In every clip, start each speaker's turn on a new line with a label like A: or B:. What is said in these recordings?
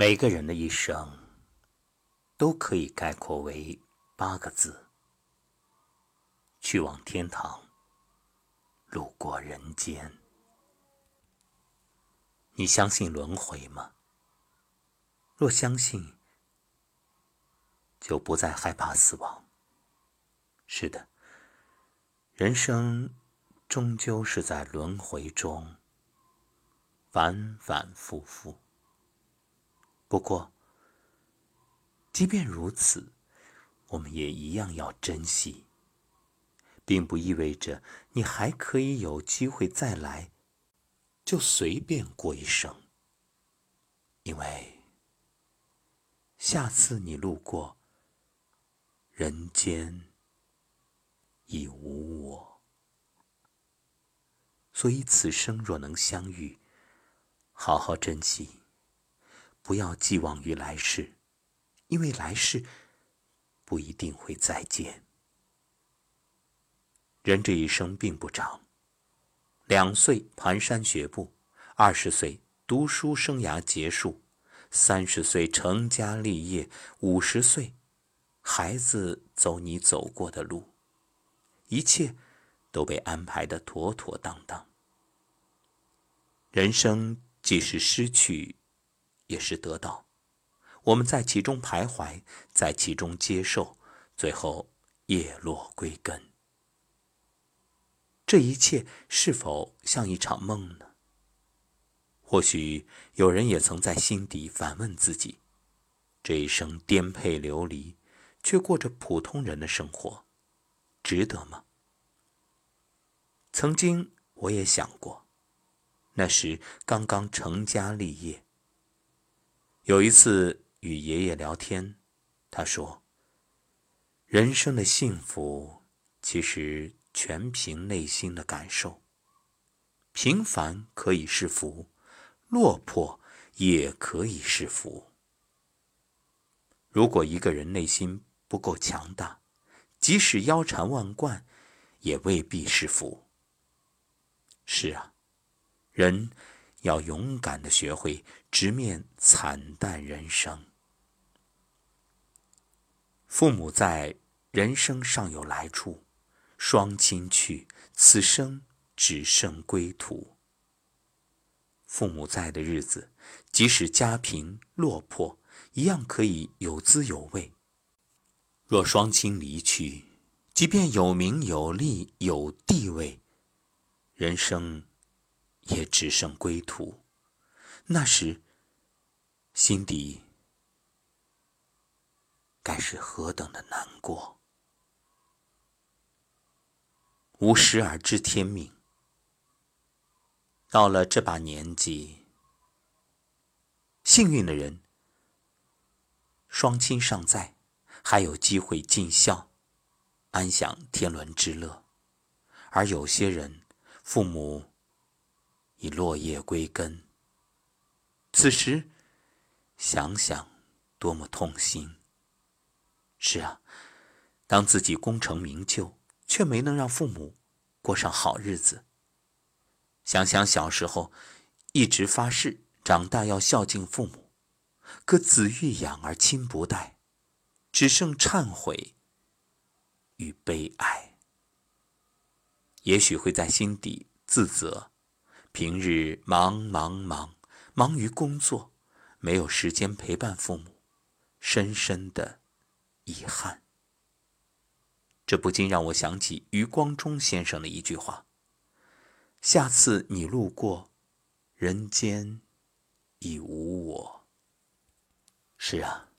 A: 每个人的一生都可以概括为八个字：去往天堂，路过人间。你相信轮回吗？若相信，就不再害怕死亡。是的，人生终究是在轮回中反反复复。不过，即便如此，我们也一样要珍惜，并不意味着你还可以有机会再来，就随便过一生。因为下次你路过，人间已无我。所以此生若能相遇，好好珍惜。不要寄望于来世，因为来世不一定会再见。人这一生并不长，两岁蹒跚学步，二十岁读书生涯结束，三十岁成家立业，五十岁孩子走你走过的路，一切都被安排的妥妥当当。人生既是失去。也是得到，我们在其中徘徊，在其中接受，最后叶落归根。这一切是否像一场梦呢？或许有人也曾在心底反问自己：这一生颠沛流离，却过着普通人的生活，值得吗？曾经我也想过，那时刚刚成家立业。有一次与爷爷聊天，他说：“人生的幸福其实全凭内心的感受。平凡可以是福，落魄也可以是福。如果一个人内心不够强大，即使腰缠万贯，也未必是福。是啊，人。”要勇敢的学会直面惨淡人生。父母在，人生尚有来处；双亲去，此生只剩归途。父母在的日子，即使家贫落魄，一样可以有滋有味；若双亲离去，即便有名有利有地位，人生。也只剩归途，那时心底该是何等的难过。无时而知天命，到了这把年纪，幸运的人双亲尚在，还有机会尽孝，安享天伦之乐；而有些人父母。已落叶归根。此时想想，多么痛心！是啊，当自己功成名就，却没能让父母过上好日子。想想小时候，一直发誓长大要孝敬父母，可子欲养而亲不待，只剩忏悔与悲哀。也许会在心底自责。平日忙忙忙，忙于工作，没有时间陪伴父母，深深的遗憾。这不禁让我想起余光中先生的一句话：“下次你路过，人间已无我。”是啊，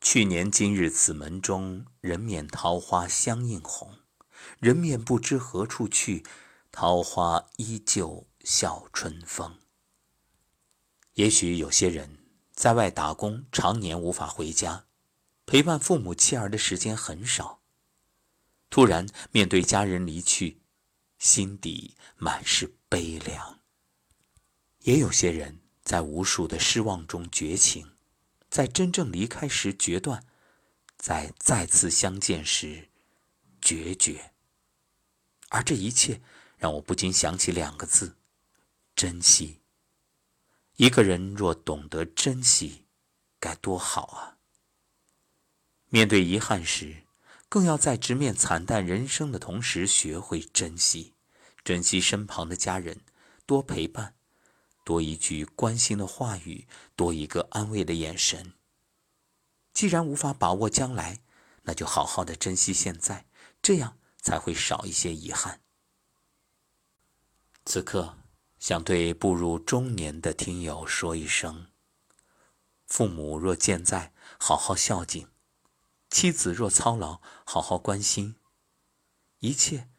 A: 去年今日此门中，人面桃花相映红，人面不知何处去，桃花依旧。笑春风。也许有些人在外打工，常年无法回家，陪伴父母妻儿的时间很少。突然面对家人离去，心底满是悲凉。也有些人在无数的失望中绝情，在真正离开时决断，在再次相见时决绝。而这一切让我不禁想起两个字。珍惜一个人，若懂得珍惜，该多好啊！面对遗憾时，更要在直面惨淡人生的同时，学会珍惜，珍惜身旁的家人，多陪伴，多一句关心的话语，多一个安慰的眼神。既然无法把握将来，那就好好的珍惜现在，这样才会少一些遗憾。此刻。想对步入中年的听友说一声：父母若健在，好好孝敬；妻子若操劳，好好关心。一切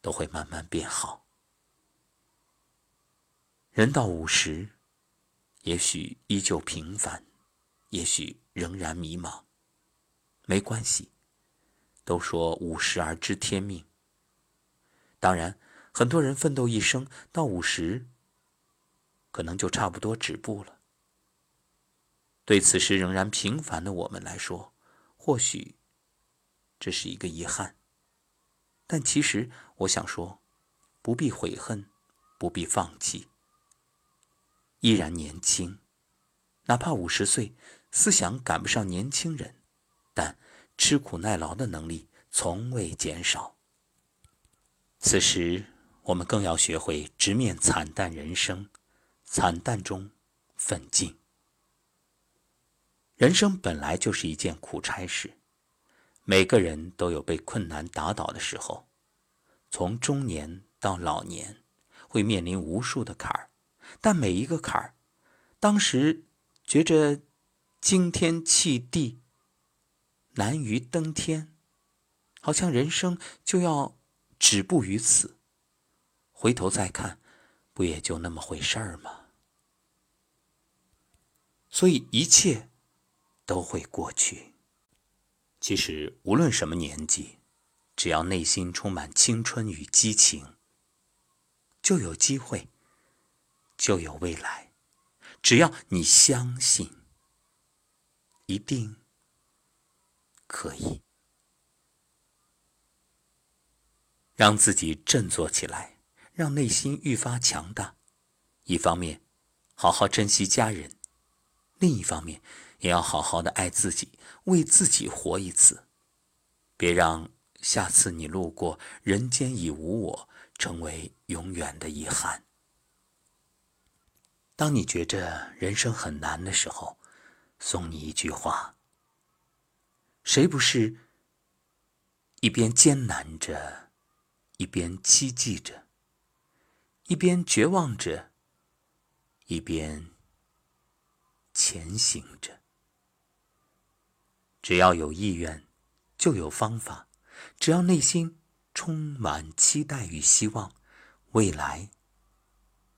A: 都会慢慢变好。人到五十，也许依旧平凡，也许仍然迷茫，没关系。都说五十而知天命，当然。很多人奋斗一生到五十，可能就差不多止步了。对此时仍然平凡的我们来说，或许这是一个遗憾。但其实我想说，不必悔恨，不必放弃。依然年轻，哪怕五十岁，思想赶不上年轻人，但吃苦耐劳的能力从未减少。此时。我们更要学会直面惨淡人生，惨淡中奋进。人生本来就是一件苦差事，每个人都有被困难打倒的时候。从中年到老年，会面临无数的坎儿，但每一个坎儿，当时觉着惊天泣地、难于登天，好像人生就要止步于此。回头再看，不也就那么回事儿吗？所以一切都会过去。其实无论什么年纪，只要内心充满青春与激情，就有机会，就有未来。只要你相信，一定可以让自己振作起来。让内心愈发强大，一方面好好珍惜家人，另一方面也要好好的爱自己，为自己活一次，别让下次你路过人间已无我，成为永远的遗憾。当你觉着人生很难的时候，送你一句话：谁不是一边艰难着，一边期冀着？一边绝望着，一边前行着。只要有意愿，就有方法；只要内心充满期待与希望，未来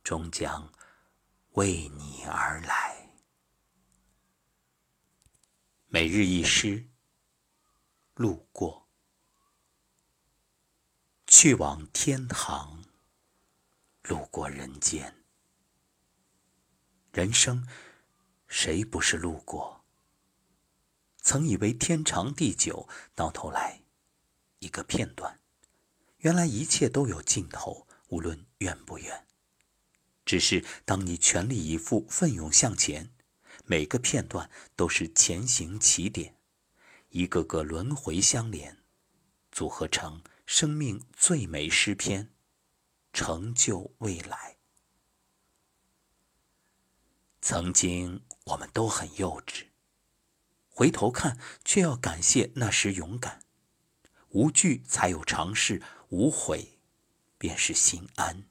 A: 终将为你而来。每日一诗，路过，去往天堂。路过人间，人生谁不是路过？曾以为天长地久，到头来一个片段。原来一切都有尽头，无论远不远。只是当你全力以赴、奋勇向前，每个片段都是前行起点，一个个轮回相连，组合成生命最美诗篇。成就未来。曾经我们都很幼稚，回头看却要感谢那时勇敢。无惧才有尝试，无悔便是心安。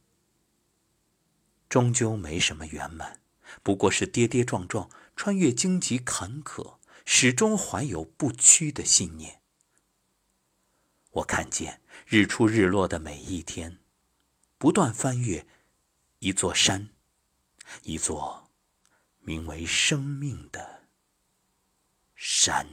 A: 终究没什么圆满，不过是跌跌撞撞，穿越荆棘坎坷，始终怀有不屈的信念。我看见日出日落的每一天。不断翻越一座山，一座名为生命的山。